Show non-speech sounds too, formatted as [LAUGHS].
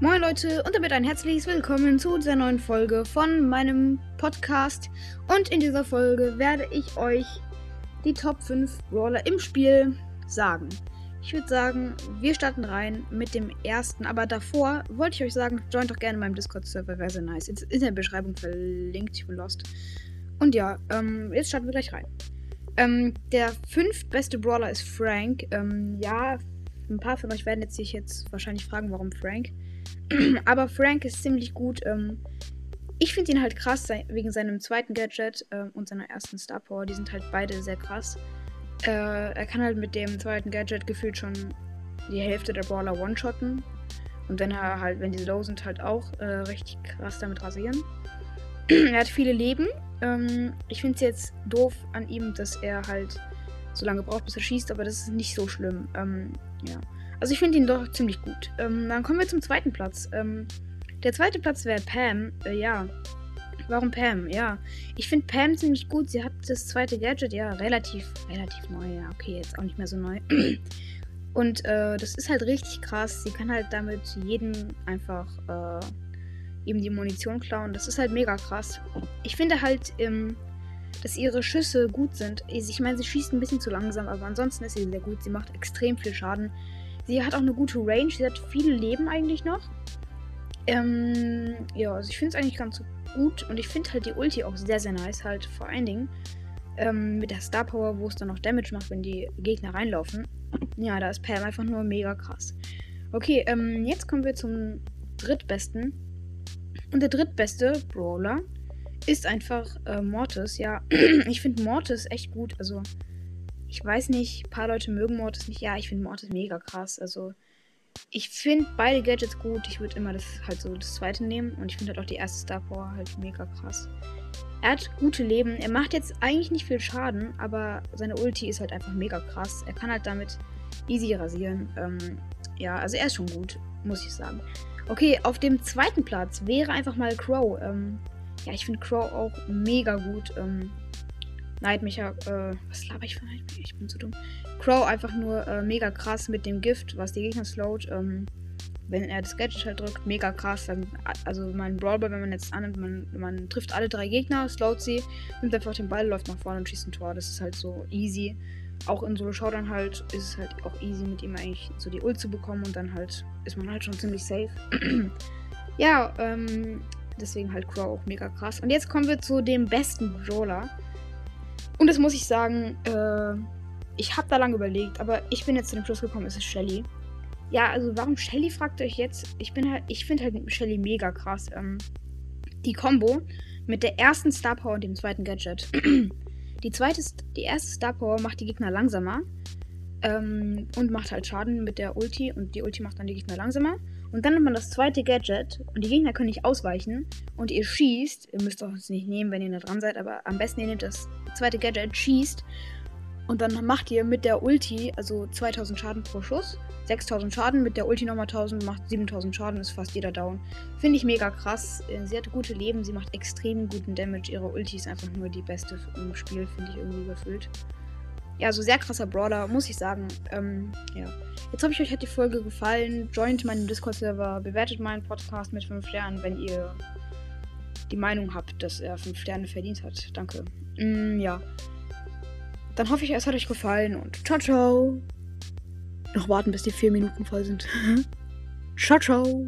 Moin Leute und damit ein herzliches Willkommen zu dieser neuen Folge von meinem Podcast. Und in dieser Folge werde ich euch die Top 5 Brawler im Spiel sagen. Ich würde sagen, wir starten rein mit dem ersten. Aber davor wollte ich euch sagen, joint doch gerne meinem Discord-Server, wäre sehr nice. Ist in der Beschreibung verlinkt, ich bin lost. Und ja, ähm, jetzt starten wir gleich rein. Ähm, der fünftbeste Brawler ist Frank. Ähm, ja, ein paar von euch werden jetzt sich jetzt wahrscheinlich fragen, warum Frank. [CLEARS THROAT] Aber Frank ist ziemlich gut. Ähm, ich finde ihn halt krass wegen seinem zweiten Gadget ähm, und seiner ersten Star Power. Die sind halt beide sehr krass. Äh, er kann halt mit dem zweiten Gadget gefühlt schon die Hälfte der Brawler one-shotten. Und wenn er halt, wenn die low sind, halt auch äh, richtig krass damit rasieren. [CLEARS THROAT] er hat viele Leben. Ähm, ich finde es jetzt doof an ihm, dass er halt so lange braucht, bis er schießt, aber das ist nicht so schlimm. Ähm, ja. Also ich finde ihn doch ziemlich gut. Ähm, dann kommen wir zum zweiten Platz. Ähm, der zweite Platz wäre Pam. Äh, ja. Warum Pam? Ja. Ich finde Pam ziemlich gut. Sie hat das zweite Gadget, ja, relativ, relativ neu. Ja, okay, jetzt auch nicht mehr so neu. [CLEARS THROAT] Und äh, das ist halt richtig krass. Sie kann halt damit jeden einfach äh, eben die Munition klauen. Das ist halt mega krass. Ich finde halt, ähm, dass ihre Schüsse gut sind. Ich meine, sie schießt ein bisschen zu langsam, aber ansonsten ist sie sehr gut. Sie macht extrem viel Schaden. Sie hat auch eine gute Range. Sie hat viele Leben eigentlich noch. Ähm, ja, also ich finde es eigentlich ganz gut. Und ich finde halt die Ulti auch sehr, sehr nice. Halt vor allen Dingen ähm, mit der Star Power, wo es dann noch Damage macht, wenn die Gegner reinlaufen. Ja, da ist Pam einfach nur mega krass. Okay, ähm, jetzt kommen wir zum drittbesten. Und der drittbeste Brawler ist einfach äh, Mortis. Ja, [CLEARS THROAT] ich finde Mortis echt gut. Also, ich weiß nicht, ein paar Leute mögen Mortis nicht. Ja, ich finde Mortis mega krass. Also, ich finde beide Gadgets gut. Ich würde immer das halt so das zweite nehmen. Und ich finde halt auch die erste Star Power halt mega krass. Er hat gute Leben. Er macht jetzt eigentlich nicht viel Schaden, aber seine Ulti ist halt einfach mega krass. Er kann halt damit easy rasieren. Ähm, ja, also er ist schon gut, muss ich sagen. Okay, auf dem zweiten Platz wäre einfach mal Crow. Ähm, ja, ich finde Crow auch mega gut. Ähm, Nightmecher, äh, was laber ich von Nightmecher? Ich bin zu dumm. Crow einfach nur äh, mega krass mit dem Gift, was die Gegner slowt. Ähm, wenn er das Gadget halt drückt, mega krass. Dann, also mein Brawler, wenn man jetzt annimmt, man, man trifft alle drei Gegner, slowt sie, nimmt einfach den Ball, läuft nach vorne und schießt ein Tor. Das ist halt so easy. Auch in Solo Showdown halt ist es halt auch easy, mit ihm eigentlich so die Ult zu bekommen und dann halt ist man halt schon ziemlich safe. [CLEARS THROAT] ja, ähm, Deswegen halt Crow auch mega krass. Und jetzt kommen wir zu dem besten Brawler. Und das muss ich sagen, äh, ich habe da lange überlegt, aber ich bin jetzt zu dem Schluss gekommen, es ist Shelly. Ja, also warum Shelly, fragt ihr euch jetzt. Ich bin halt, ich finde halt Shelly mega krass. Ähm, die Combo mit der ersten Star Power und dem zweiten Gadget. [CLEARS THROAT] die zweite, die erste Star Power macht die Gegner langsamer. Ähm, und macht halt Schaden mit der Ulti. Und die Ulti macht dann die Gegner langsamer. Und dann nimmt man das zweite Gadget und die Gegner können nicht ausweichen und ihr schießt. Ihr müsst auch es nicht nehmen, wenn ihr da dran seid, aber am besten ihr nehmt das zweite Gadget, schießt und dann macht ihr mit der Ulti, also 2000 Schaden pro Schuss, 6000 Schaden, mit der Ulti nochmal 1000, macht 7000 Schaden, ist fast jeder down. Finde ich mega krass. Äh, sie hat gute Leben, sie macht extrem guten Damage. Ihre Ulti ist einfach nur die beste im Spiel, finde ich irgendwie gefühlt ja, so sehr krasser Brawler, muss ich sagen. Ähm, ja. Jetzt hoffe ich, euch hat die Folge gefallen. Joint meinen Discord-Server, bewertet meinen Podcast mit 5 Sternen, wenn ihr die Meinung habt, dass er 5 Sterne verdient hat. Danke. Mm, ja. Dann hoffe ich, es hat euch gefallen und ciao, ciao. Noch warten, bis die 4 Minuten voll sind. [LAUGHS] ciao, ciao.